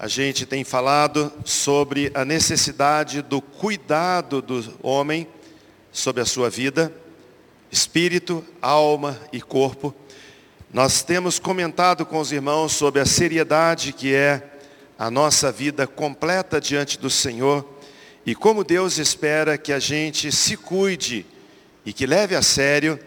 A gente tem falado sobre a necessidade do cuidado do homem sobre a sua vida, espírito, alma e corpo. Nós temos comentado com os irmãos sobre a seriedade que é a nossa vida completa diante do Senhor e como Deus espera que a gente se cuide e que leve a sério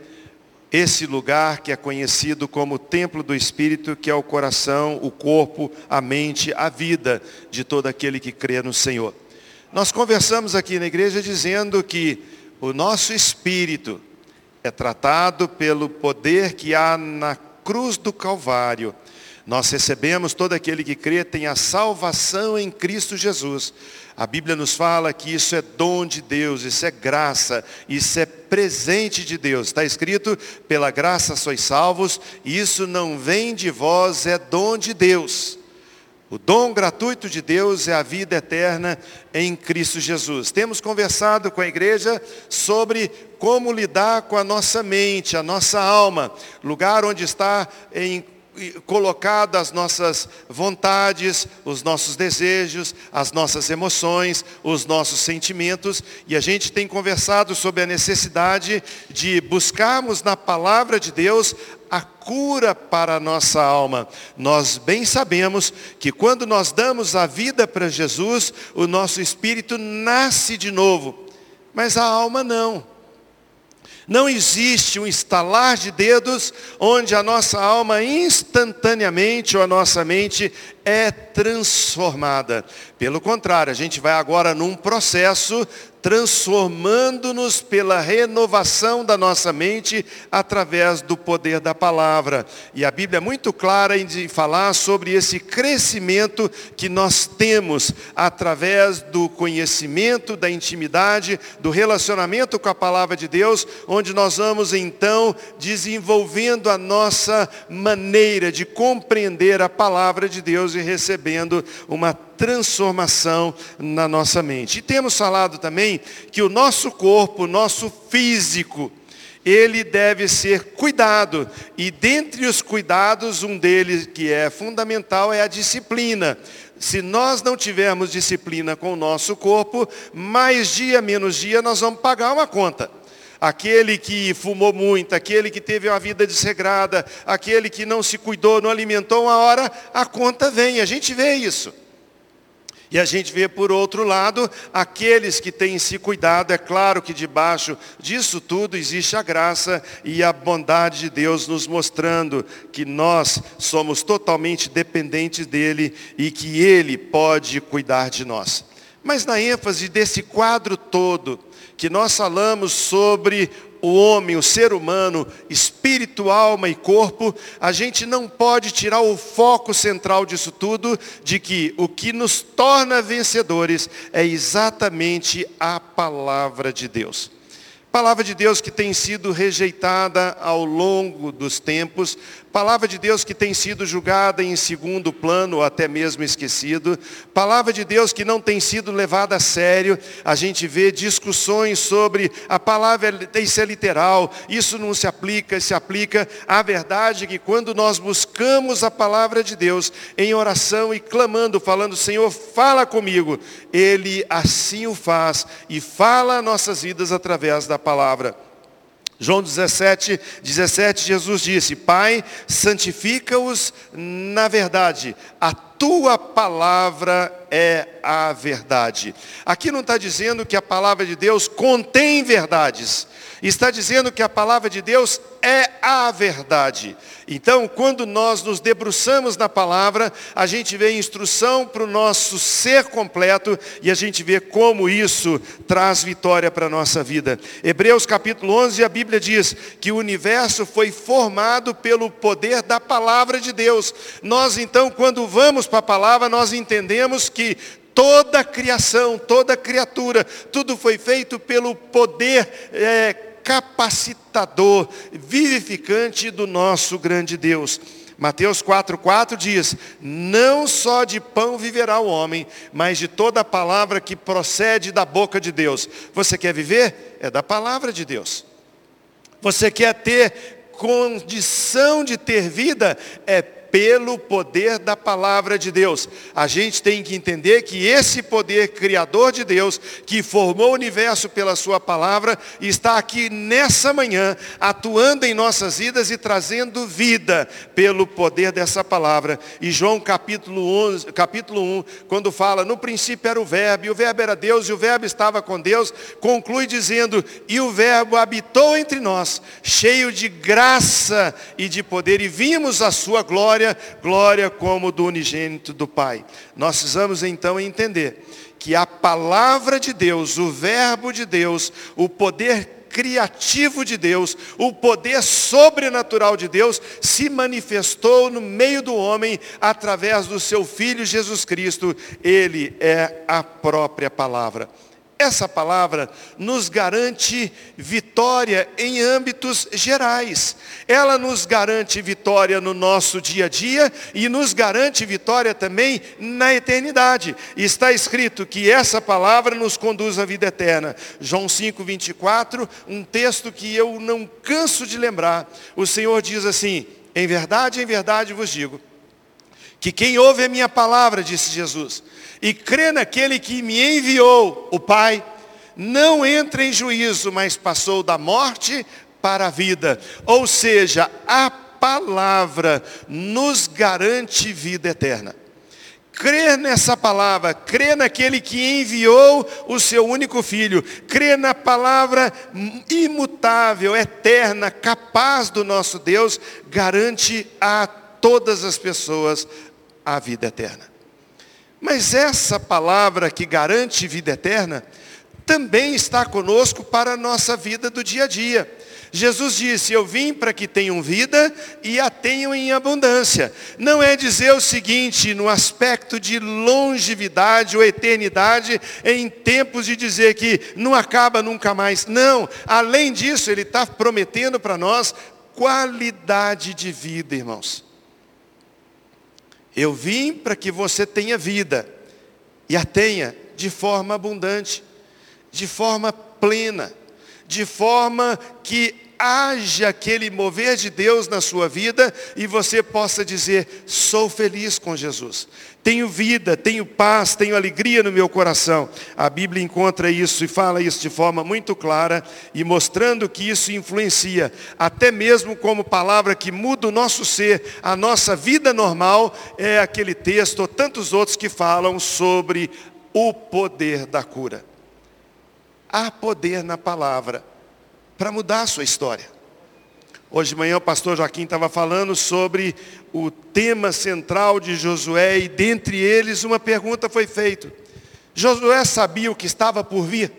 esse lugar que é conhecido como templo do Espírito, que é o coração, o corpo, a mente, a vida de todo aquele que crê no Senhor. Nós conversamos aqui na igreja dizendo que o nosso espírito é tratado pelo poder que há na cruz do Calvário. Nós recebemos, todo aquele que crê tem a salvação em Cristo Jesus. A Bíblia nos fala que isso é dom de Deus, isso é graça, isso é presente de Deus. Está escrito, pela graça sois salvos, isso não vem de vós, é dom de Deus. O dom gratuito de Deus é a vida eterna em Cristo Jesus. Temos conversado com a igreja sobre como lidar com a nossa mente, a nossa alma, lugar onde está em colocado as nossas vontades, os nossos desejos, as nossas emoções, os nossos sentimentos, e a gente tem conversado sobre a necessidade de buscarmos na palavra de Deus a cura para a nossa alma. Nós bem sabemos que quando nós damos a vida para Jesus, o nosso espírito nasce de novo, mas a alma não. Não existe um estalar de dedos onde a nossa alma instantaneamente ou a nossa mente é transformada. Pelo contrário, a gente vai agora num processo transformando-nos pela renovação da nossa mente através do poder da palavra. E a Bíblia é muito clara em falar sobre esse crescimento que nós temos através do conhecimento, da intimidade, do relacionamento com a palavra de Deus, onde nós vamos então desenvolvendo a nossa maneira de compreender a palavra de Deus e recebendo uma transformação na nossa mente. E temos falado também que o nosso corpo, o nosso físico, ele deve ser cuidado. E dentre os cuidados, um deles que é fundamental é a disciplina. Se nós não tivermos disciplina com o nosso corpo, mais dia menos dia nós vamos pagar uma conta. Aquele que fumou muito, aquele que teve uma vida desregrada, aquele que não se cuidou, não alimentou uma hora, a conta vem, a gente vê isso. E a gente vê por outro lado, aqueles que têm se cuidado, é claro que debaixo disso tudo existe a graça e a bondade de Deus nos mostrando que nós somos totalmente dependentes dEle e que Ele pode cuidar de nós. Mas na ênfase desse quadro todo, que nós falamos sobre o homem, o ser humano, espírito, alma e corpo, a gente não pode tirar o foco central disso tudo, de que o que nos torna vencedores é exatamente a palavra de Deus. Palavra de Deus que tem sido rejeitada ao longo dos tempos, Palavra de Deus que tem sido julgada em segundo plano, ou até mesmo esquecido. Palavra de Deus que não tem sido levada a sério. A gente vê discussões sobre a palavra isso é literal, isso não se aplica, se aplica. A verdade é que quando nós buscamos a palavra de Deus em oração e clamando, falando, Senhor, fala comigo, Ele assim o faz e fala nossas vidas através da palavra. João 17, 17, Jesus disse, Pai, santifica-os na verdade, a tua palavra é a verdade. Aqui não está dizendo que a palavra de Deus contém verdades, está dizendo que a palavra de Deus é a verdade. Então, quando nós nos debruçamos na palavra, a gente vê instrução para o nosso ser completo e a gente vê como isso traz vitória para a nossa vida. Hebreus capítulo 11, a Bíblia diz que o universo foi formado pelo poder da palavra de Deus. Nós então, quando vamos para a palavra, nós entendemos que toda a criação, toda a criatura, tudo foi feito pelo poder é, capacitador, vivificante do nosso grande Deus. Mateus 4,4 diz: Não só de pão viverá o homem, mas de toda palavra que procede da boca de Deus. Você quer viver? É da palavra de Deus. Você quer ter condição de ter vida? É pelo poder da palavra de Deus. A gente tem que entender que esse poder criador de Deus, que formou o universo pela sua palavra, está aqui nessa manhã, atuando em nossas vidas e trazendo vida pelo poder dessa palavra. E João capítulo, 11, capítulo 1, quando fala, no princípio era o verbo, e o verbo era Deus, e o verbo estava com Deus, conclui dizendo, e o verbo habitou entre nós, cheio de graça e de poder, e vimos a sua glória, glória, glória como do unigênito do Pai. Nós precisamos então entender que a palavra de Deus, o verbo de Deus, o poder criativo de Deus, o poder sobrenatural de Deus se manifestou no meio do homem através do seu Filho Jesus Cristo. Ele é a própria palavra. Essa palavra nos garante vitória em âmbitos gerais. Ela nos garante vitória no nosso dia a dia e nos garante vitória também na eternidade. Está escrito que essa palavra nos conduz à vida eterna. João 5, 24, um texto que eu não canso de lembrar. O Senhor diz assim: Em verdade, em verdade vos digo, que quem ouve a minha palavra, disse Jesus, e crê naquele que me enviou, o Pai, não entra em juízo, mas passou da morte para a vida. Ou seja, a palavra nos garante vida eterna. Crer nessa palavra, crer naquele que enviou o seu único filho, crer na palavra imutável, eterna, capaz do nosso Deus, garante a todas as pessoas a vida eterna. Mas essa palavra que garante vida eterna, também está conosco para a nossa vida do dia a dia. Jesus disse, eu vim para que tenham vida e a tenham em abundância. Não é dizer o seguinte, no aspecto de longevidade ou eternidade, em tempos de dizer que não acaba nunca mais. Não, além disso, Ele está prometendo para nós qualidade de vida, irmãos. Eu vim para que você tenha vida e a tenha de forma abundante, de forma plena, de forma que haja aquele mover de Deus na sua vida e você possa dizer: sou feliz com Jesus. Tenho vida, tenho paz, tenho alegria no meu coração. A Bíblia encontra isso e fala isso de forma muito clara e mostrando que isso influencia, até mesmo como palavra que muda o nosso ser, a nossa vida normal, é aquele texto ou tantos outros que falam sobre o poder da cura. Há poder na palavra para mudar a sua história. Hoje de manhã o pastor Joaquim estava falando sobre o tema central de Josué e dentre eles uma pergunta foi feita. Josué sabia o que estava por vir?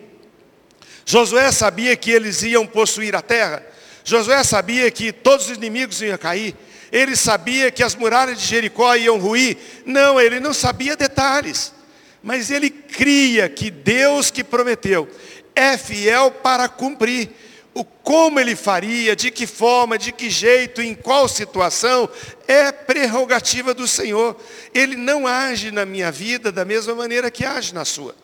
Josué sabia que eles iam possuir a terra? Josué sabia que todos os inimigos iam cair? Ele sabia que as muralhas de Jericó iam ruir? Não, ele não sabia detalhes. Mas ele cria que Deus que prometeu é fiel para cumprir o como ele faria, de que forma, de que jeito, em qual situação, é prerrogativa do Senhor. Ele não age na minha vida da mesma maneira que age na sua.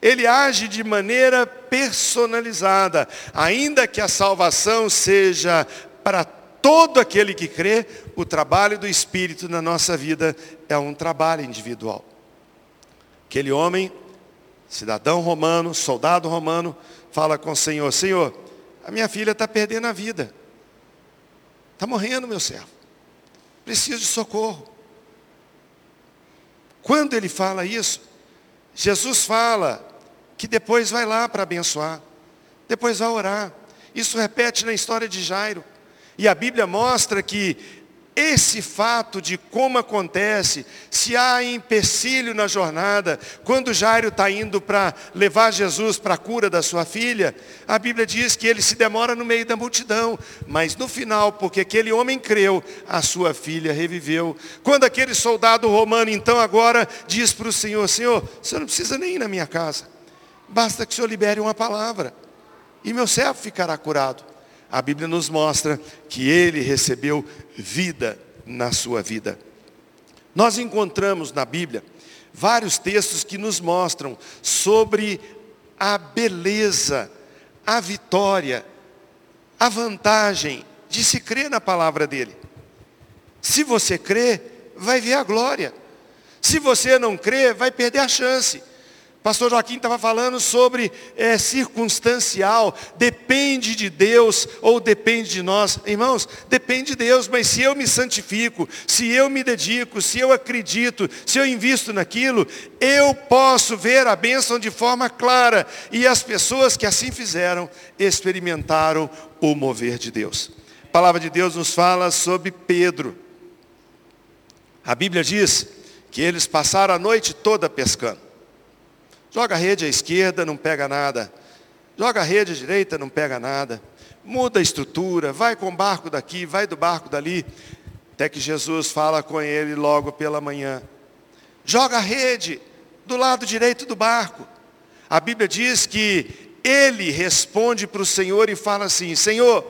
Ele age de maneira personalizada, ainda que a salvação seja para todo aquele que crê, o trabalho do Espírito na nossa vida é um trabalho individual. Aquele homem, cidadão romano, soldado romano, fala com o Senhor, Senhor, a minha filha está perdendo a vida. Está morrendo, meu servo. Preciso de socorro. Quando ele fala isso, Jesus fala que depois vai lá para abençoar. Depois vai orar. Isso repete na história de Jairo. E a Bíblia mostra que esse fato de como acontece, se há empecilho na jornada, quando Jairo está indo para levar Jesus para a cura da sua filha, a Bíblia diz que ele se demora no meio da multidão, mas no final, porque aquele homem creu, a sua filha reviveu. Quando aquele soldado romano então agora diz para o Senhor, Senhor, você não precisa nem ir na minha casa, basta que o Senhor libere uma palavra, e meu servo ficará curado a Bíblia nos mostra que ele recebeu vida na sua vida. Nós encontramos na Bíblia vários textos que nos mostram sobre a beleza, a vitória, a vantagem de se crer na palavra dele. Se você crê, vai ver a glória. Se você não crê, vai perder a chance. Pastor Joaquim estava falando sobre é, circunstancial, depende de Deus ou depende de nós. Irmãos, depende de Deus, mas se eu me santifico, se eu me dedico, se eu acredito, se eu invisto naquilo, eu posso ver a bênção de forma clara. E as pessoas que assim fizeram, experimentaram o mover de Deus. A palavra de Deus nos fala sobre Pedro. A Bíblia diz que eles passaram a noite toda pescando. Joga a rede à esquerda, não pega nada. Joga a rede à direita, não pega nada. Muda a estrutura, vai com o barco daqui, vai do barco dali. Até que Jesus fala com ele logo pela manhã. Joga a rede do lado direito do barco. A Bíblia diz que ele responde para o Senhor e fala assim: Senhor,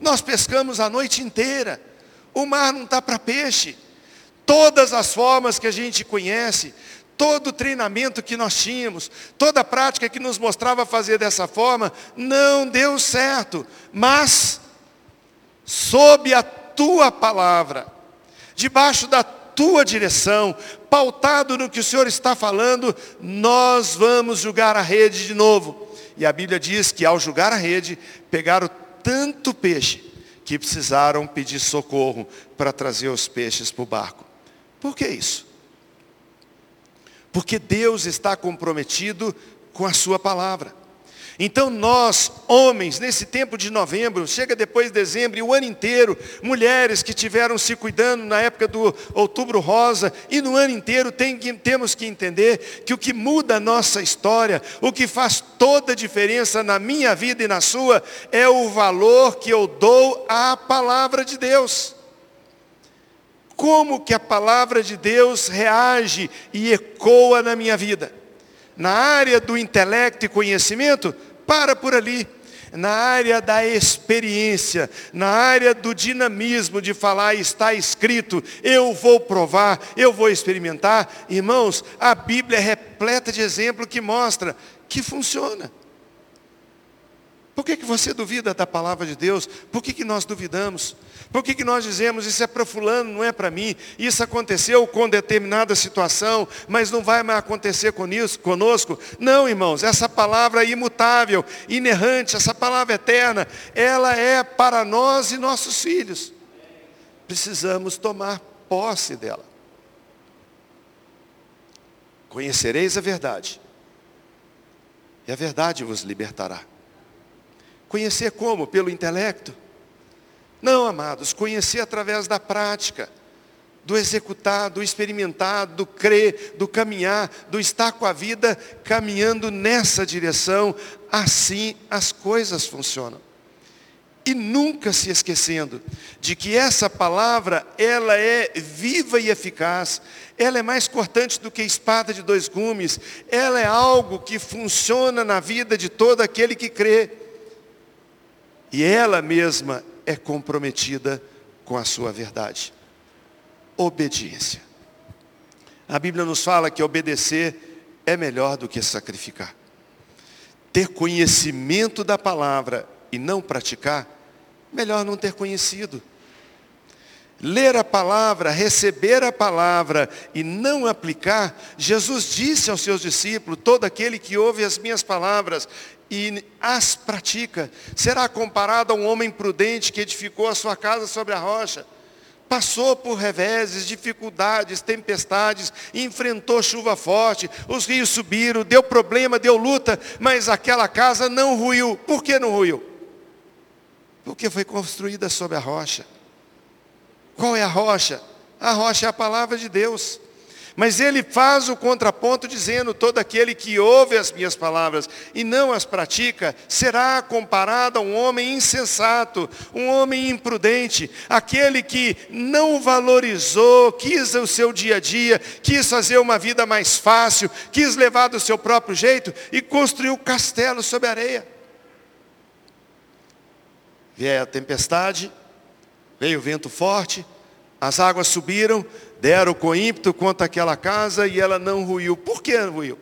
nós pescamos a noite inteira, o mar não está para peixe. Todas as formas que a gente conhece, todo treinamento que nós tínhamos, toda a prática que nos mostrava fazer dessa forma, não deu certo. Mas, sob a tua palavra, debaixo da tua direção, pautado no que o Senhor está falando, nós vamos julgar a rede de novo. E a Bíblia diz que ao julgar a rede, pegaram tanto peixe que precisaram pedir socorro para trazer os peixes para o barco. Por que isso? Porque Deus está comprometido com a sua palavra. Então nós, homens, nesse tempo de novembro, chega depois de dezembro e o ano inteiro, mulheres que tiveram se cuidando na época do outubro rosa, e no ano inteiro tem temos que entender que o que muda a nossa história, o que faz toda a diferença na minha vida e na sua, é o valor que eu dou à palavra de Deus. Como que a palavra de Deus reage e ecoa na minha vida? Na área do intelecto e conhecimento, para por ali. Na área da experiência, na área do dinamismo de falar, está escrito, eu vou provar, eu vou experimentar. Irmãos, a Bíblia é repleta de exemplo que mostra que funciona. Por que, que você duvida da palavra de Deus? Por que, que nós duvidamos? Por que, que nós dizemos, isso é para fulano, não é para mim? Isso aconteceu com determinada situação, mas não vai mais acontecer conosco? Não, irmãos, essa palavra é imutável, inerrante, essa palavra eterna, ela é para nós e nossos filhos. Precisamos tomar posse dela. Conhecereis a verdade, e a verdade vos libertará. Conhecer como? Pelo intelecto? Não, amados, conhecer através da prática, do executar, do experimentar, do crer, do caminhar, do estar com a vida caminhando nessa direção, assim as coisas funcionam. E nunca se esquecendo de que essa palavra, ela é viva e eficaz, ela é mais cortante do que espada de dois gumes, ela é algo que funciona na vida de todo aquele que crê. E ela mesma é comprometida com a sua verdade. Obediência. A Bíblia nos fala que obedecer é melhor do que sacrificar. Ter conhecimento da palavra e não praticar, melhor não ter conhecido. Ler a palavra, receber a palavra e não aplicar, Jesus disse aos seus discípulos: todo aquele que ouve as minhas palavras e as pratica, será comparado a um homem prudente que edificou a sua casa sobre a rocha. Passou por reveses, dificuldades, tempestades, enfrentou chuva forte, os rios subiram, deu problema, deu luta, mas aquela casa não ruiu. Por que não ruiu? Porque foi construída sobre a rocha. Qual é a rocha? A rocha é a palavra de Deus. Mas ele faz o contraponto dizendo: todo aquele que ouve as minhas palavras e não as pratica, será comparado a um homem insensato, um homem imprudente, aquele que não valorizou, quis o seu dia a dia, quis fazer uma vida mais fácil, quis levar do seu próprio jeito e construiu castelo sobre areia. Veio a tempestade, veio vento forte, as águas subiram, deram com ímpeto contra aquela casa e ela não ruiu. Por que ruiu?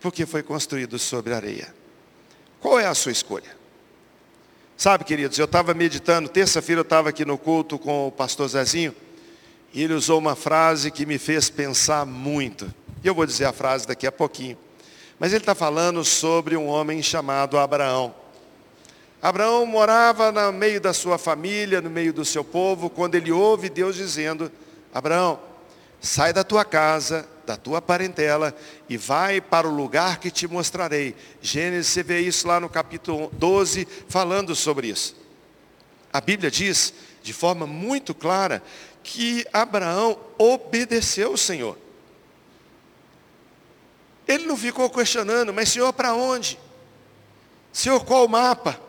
Porque foi construído sobre areia. Qual é a sua escolha? Sabe, queridos, eu estava meditando, terça-feira eu estava aqui no culto com o pastor Zezinho, E ele usou uma frase que me fez pensar muito. E eu vou dizer a frase daqui a pouquinho. Mas ele está falando sobre um homem chamado Abraão. Abraão morava no meio da sua família, no meio do seu povo, quando ele ouve Deus dizendo, Abraão, sai da tua casa, da tua parentela e vai para o lugar que te mostrarei. Gênesis, você vê isso lá no capítulo 12, falando sobre isso. A Bíblia diz, de forma muito clara, que Abraão obedeceu o Senhor. Ele não ficou questionando, mas Senhor, para onde? Senhor, qual o mapa?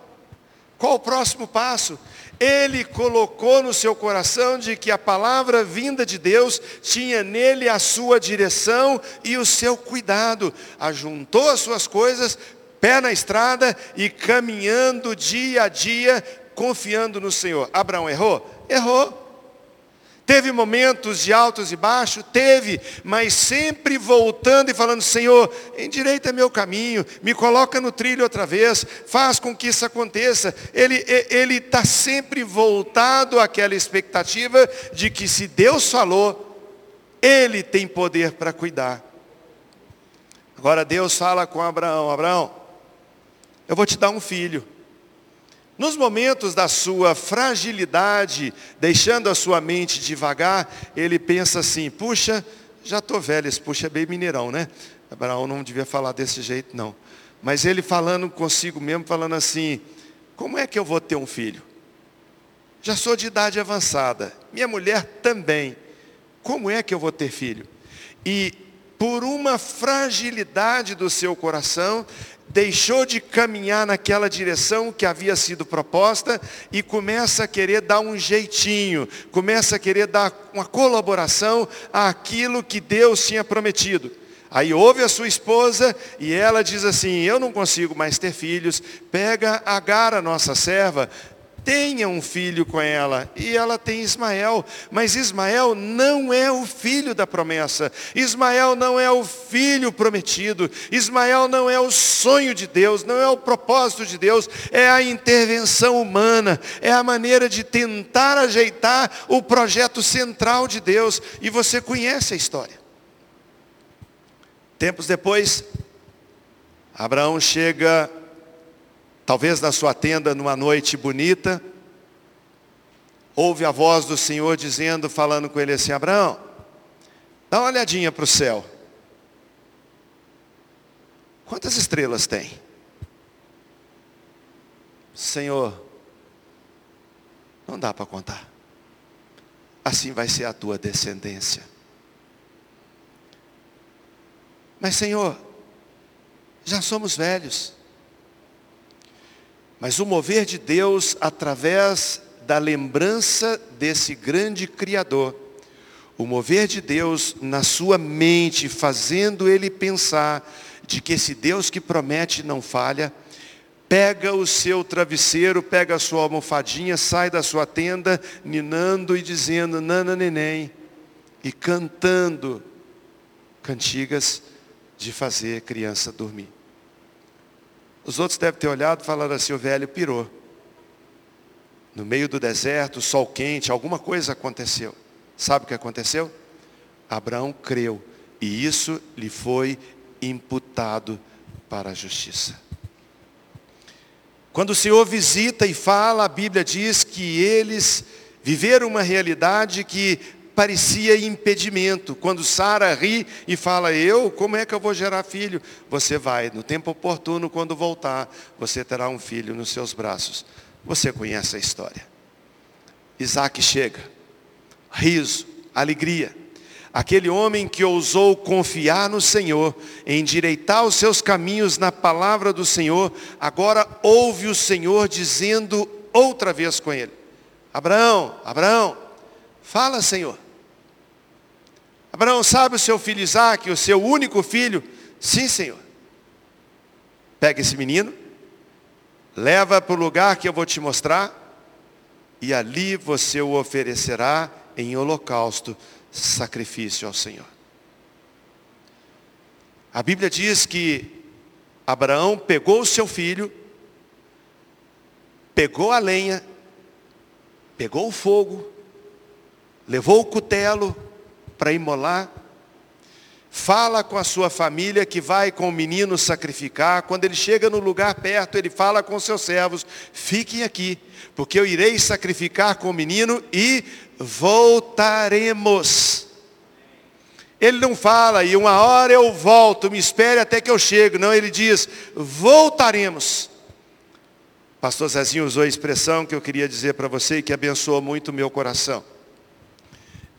Qual o próximo passo? Ele colocou no seu coração de que a palavra vinda de Deus tinha nele a sua direção e o seu cuidado. Ajuntou as suas coisas, pé na estrada e caminhando dia a dia, confiando no Senhor. Abraão errou? Errou. Teve momentos de altos e baixos? Teve, mas sempre voltando e falando, Senhor, endireita meu caminho, me coloca no trilho outra vez, faz com que isso aconteça. Ele está sempre voltado àquela expectativa de que se Deus falou, Ele tem poder para cuidar. Agora Deus fala com Abraão, Abraão, eu vou te dar um filho. Nos momentos da sua fragilidade, deixando a sua mente devagar, ele pensa assim, puxa, já estou velho, esse puxa é bem mineirão, né? Abraão não devia falar desse jeito, não. Mas ele falando consigo mesmo, falando assim, como é que eu vou ter um filho? Já sou de idade avançada, minha mulher também. Como é que eu vou ter filho? E por uma fragilidade do seu coração, deixou de caminhar naquela direção que havia sido proposta e começa a querer dar um jeitinho, começa a querer dar uma colaboração àquilo que Deus tinha prometido. Aí ouve a sua esposa e ela diz assim: Eu não consigo mais ter filhos. Pega Agar, a nossa serva, tenha um filho com ela. E ela tem Ismael. Mas Ismael não é o filho da promessa. Ismael não é o filho prometido. Ismael não é o sonho de Deus, não é o propósito de Deus. É a intervenção humana. É a maneira de tentar ajeitar o projeto central de Deus. E você conhece a história. Tempos depois, Abraão chega Talvez na sua tenda, numa noite bonita, ouve a voz do Senhor dizendo, falando com ele assim, Abraão, dá uma olhadinha para o céu. Quantas estrelas tem? Senhor, não dá para contar. Assim vai ser a tua descendência. Mas Senhor, já somos velhos. Mas o mover de Deus através da lembrança desse grande Criador, o mover de Deus na sua mente, fazendo ele pensar de que esse Deus que promete não falha, pega o seu travesseiro, pega a sua almofadinha, sai da sua tenda, ninando e dizendo, nana neném, e cantando cantigas de fazer criança dormir. Os outros devem ter olhado e falado assim, o velho pirou. No meio do deserto, sol quente, alguma coisa aconteceu. Sabe o que aconteceu? Abraão creu e isso lhe foi imputado para a justiça. Quando o Senhor visita e fala, a Bíblia diz que eles viveram uma realidade que parecia impedimento. Quando Sara ri e fala, eu, como é que eu vou gerar filho? Você vai, no tempo oportuno, quando voltar, você terá um filho nos seus braços. Você conhece a história. Isaac chega, riso, alegria. Aquele homem que ousou confiar no Senhor, endireitar os seus caminhos na palavra do Senhor, agora ouve o Senhor dizendo outra vez com ele: Abraão, Abraão, Fala, Senhor. Abraão, sabe o seu filho Isaac, o seu único filho? Sim, Senhor. Pega esse menino, leva para o lugar que eu vou te mostrar, e ali você o oferecerá em holocausto, sacrifício ao Senhor. A Bíblia diz que Abraão pegou o seu filho, pegou a lenha, pegou o fogo, levou o cutelo para imolar, fala com a sua família que vai com o menino sacrificar. Quando ele chega no lugar perto, ele fala com seus servos: fiquem aqui, porque eu irei sacrificar com o menino e voltaremos. Ele não fala, e uma hora eu volto, me espere até que eu chego. Não, ele diz, voltaremos. Pastor Zezinho usou a expressão que eu queria dizer para você e que abençoou muito o meu coração.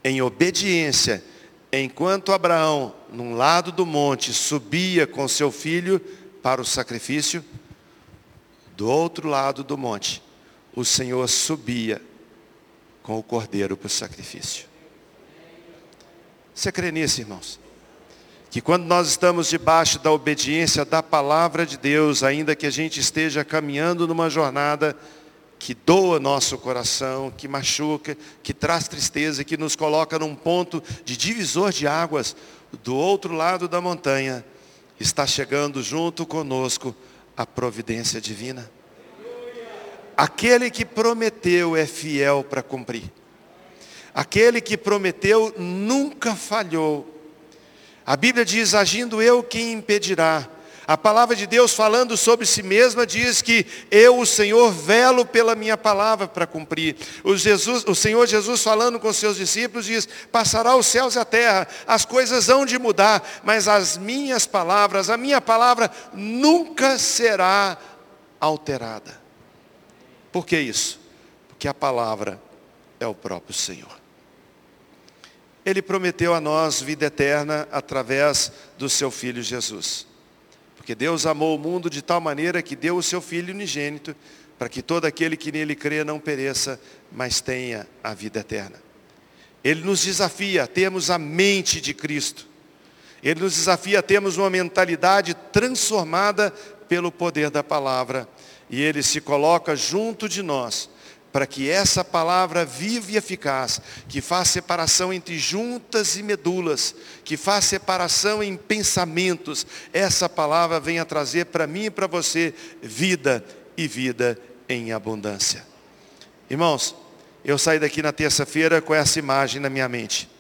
Em obediência, enquanto Abraão, num lado do monte, subia com seu filho para o sacrifício, do outro lado do monte, o Senhor subia com o cordeiro para o sacrifício. Você crê nisso, irmãos? Que quando nós estamos debaixo da obediência da palavra de Deus, ainda que a gente esteja caminhando numa jornada que doa nosso coração, que machuca, que traz tristeza, que nos coloca num ponto de divisor de águas, do outro lado da montanha, está chegando junto conosco a providência divina. Aquele que prometeu é fiel para cumprir. Aquele que prometeu nunca falhou. A Bíblia diz: agindo eu, quem impedirá? A palavra de Deus falando sobre si mesma diz que eu, o Senhor, velo pela minha palavra para cumprir. O, Jesus, o Senhor Jesus falando com seus discípulos diz, passará os céus e a terra, as coisas hão de mudar, mas as minhas palavras, a minha palavra nunca será alterada. Por que isso? Porque a palavra é o próprio Senhor. Ele prometeu a nós vida eterna através do seu Filho Jesus. Porque Deus amou o mundo de tal maneira que deu o seu Filho unigênito, para que todo aquele que nele crê não pereça, mas tenha a vida eterna. Ele nos desafia a termos a mente de Cristo. Ele nos desafia a termos uma mentalidade transformada pelo poder da palavra. E ele se coloca junto de nós para que essa palavra viva e eficaz, que faz separação entre juntas e medulas, que faz separação em pensamentos, essa palavra venha trazer para mim e para você vida e vida em abundância. Irmãos, eu saí daqui na terça-feira com essa imagem na minha mente.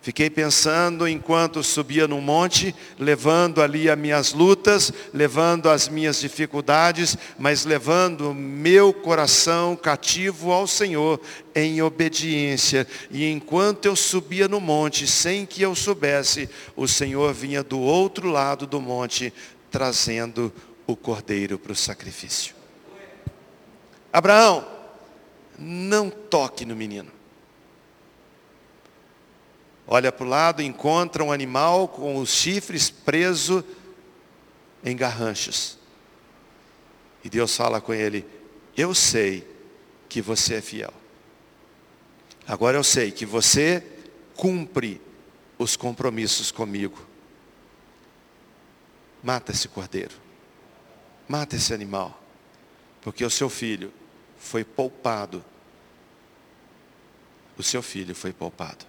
Fiquei pensando enquanto subia no monte, levando ali as minhas lutas, levando as minhas dificuldades, mas levando meu coração cativo ao Senhor em obediência. E enquanto eu subia no monte, sem que eu soubesse, o Senhor vinha do outro lado do monte, trazendo o cordeiro para o sacrifício. Abraão, não toque no menino olha para o lado, encontra um animal com os chifres preso em garranchos. E Deus fala com ele: Eu sei que você é fiel. Agora eu sei que você cumpre os compromissos comigo. Mata esse cordeiro. Mata esse animal. Porque o seu filho foi poupado. O seu filho foi poupado.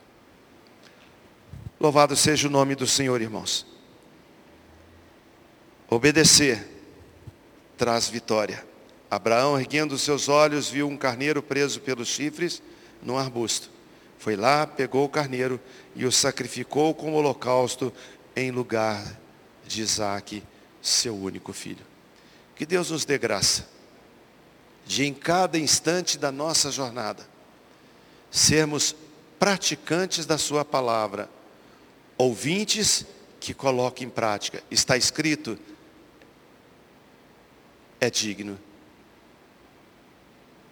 Louvado seja o nome do Senhor, irmãos. Obedecer traz vitória. Abraão, erguendo seus olhos, viu um carneiro preso pelos chifres num arbusto. Foi lá, pegou o carneiro e o sacrificou como holocausto em lugar de Isaac, seu único filho. Que Deus nos dê graça de em cada instante da nossa jornada sermos praticantes da sua palavra ouvintes que coloquem em prática. Está escrito, é digno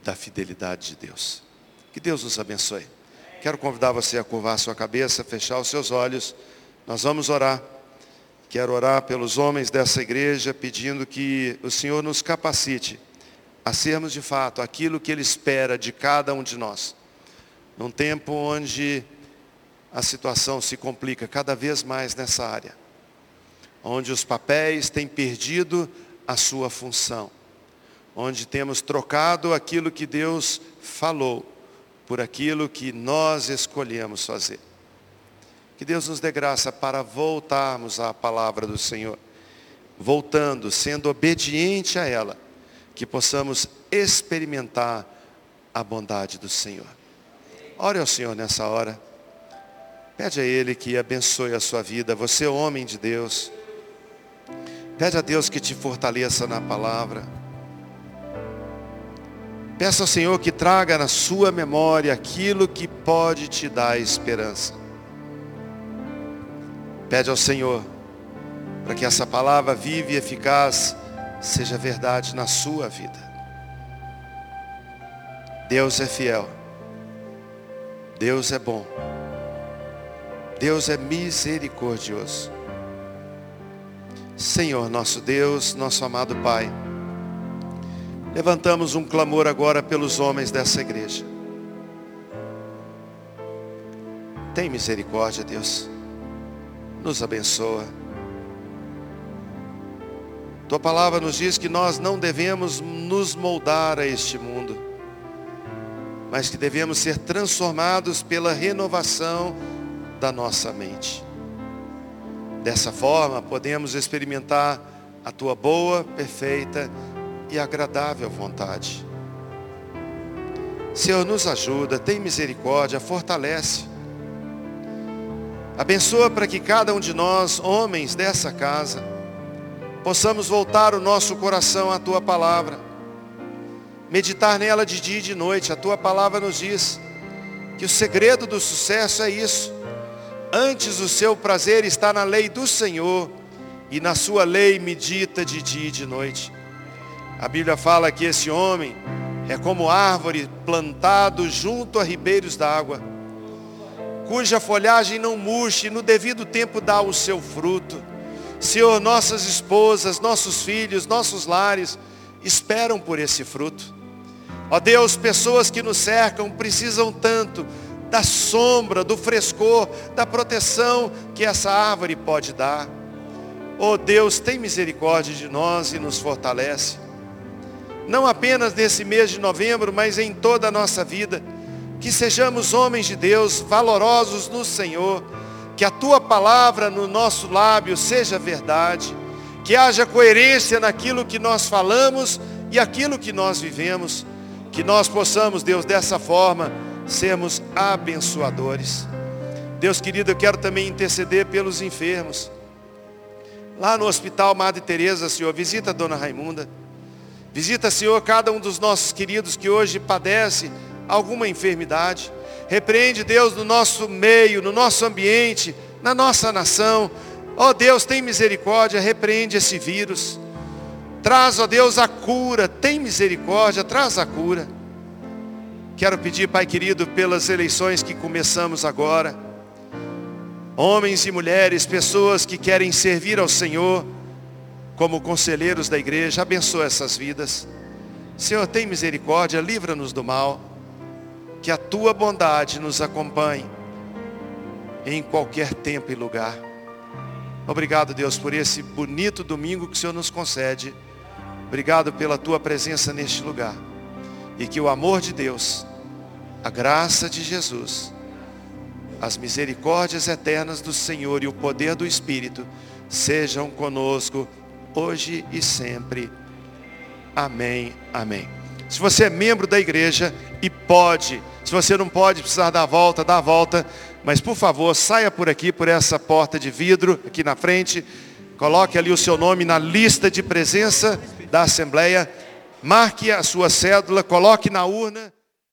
da fidelidade de Deus. Que Deus nos abençoe. Quero convidar você a curvar sua cabeça, fechar os seus olhos. Nós vamos orar. Quero orar pelos homens dessa igreja, pedindo que o Senhor nos capacite a sermos de fato aquilo que Ele espera de cada um de nós. Num tempo onde a situação se complica cada vez mais nessa área, onde os papéis têm perdido a sua função, onde temos trocado aquilo que Deus falou por aquilo que nós escolhemos fazer. Que Deus nos dê graça para voltarmos à palavra do Senhor, voltando, sendo obediente a ela, que possamos experimentar a bondade do Senhor. Ore ao Senhor nessa hora. Pede a Ele que abençoe a sua vida. Você é homem de Deus. Pede a Deus que te fortaleça na palavra. Peça ao Senhor que traga na sua memória aquilo que pode te dar esperança. Pede ao Senhor para que essa palavra viva e eficaz seja verdade na sua vida. Deus é fiel. Deus é bom. Deus é misericordioso. Senhor, nosso Deus, nosso amado Pai, levantamos um clamor agora pelos homens dessa igreja. Tem misericórdia, Deus. Nos abençoa. Tua palavra nos diz que nós não devemos nos moldar a este mundo, mas que devemos ser transformados pela renovação da nossa mente. Dessa forma, podemos experimentar a tua boa, perfeita e agradável vontade. Senhor, nos ajuda, tem misericórdia, fortalece. Abençoa para que cada um de nós, homens dessa casa, possamos voltar o nosso coração à tua palavra, meditar nela de dia e de noite. A tua palavra nos diz que o segredo do sucesso é isso Antes o seu prazer está na lei do Senhor, e na sua lei medita de dia e de noite. A Bíblia fala que esse homem é como árvore plantado junto a ribeiros d'água, cuja folhagem não murche, e no devido tempo dá o seu fruto. Senhor, nossas esposas, nossos filhos, nossos lares esperam por esse fruto. Ó Deus, pessoas que nos cercam precisam tanto da sombra, do frescor, da proteção que essa árvore pode dar. Oh Deus, tem misericórdia de nós e nos fortalece. Não apenas nesse mês de novembro, mas em toda a nossa vida. Que sejamos homens de Deus, valorosos no Senhor. Que a tua palavra no nosso lábio seja verdade. Que haja coerência naquilo que nós falamos e aquilo que nós vivemos. Que nós possamos, Deus, dessa forma, sermos abençoadores. Deus querido, eu quero também interceder pelos enfermos. Lá no Hospital Madre Teresa, Senhor, visita a Dona Raimunda. Visita, Senhor, cada um dos nossos queridos que hoje padece alguma enfermidade. Repreende, Deus, no nosso meio, no nosso ambiente, na nossa nação. Ó oh, Deus, tem misericórdia, repreende esse vírus. Traz, ó oh, Deus, a cura. Tem misericórdia, traz a cura. Quero pedir, Pai querido, pelas eleições que começamos agora. Homens e mulheres, pessoas que querem servir ao Senhor como conselheiros da igreja, abençoa essas vidas. Senhor, tem misericórdia, livra-nos do mal. Que a tua bondade nos acompanhe em qualquer tempo e lugar. Obrigado, Deus, por esse bonito domingo que o Senhor nos concede. Obrigado pela tua presença neste lugar. E que o amor de Deus, a graça de Jesus, as misericórdias eternas do Senhor e o poder do Espírito sejam conosco hoje e sempre. Amém. Amém. Se você é membro da igreja e pode, se você não pode precisar dar a volta, dá a volta, mas por favor, saia por aqui, por essa porta de vidro aqui na frente, coloque ali o seu nome na lista de presença da Assembleia, marque a sua cédula, coloque na urna.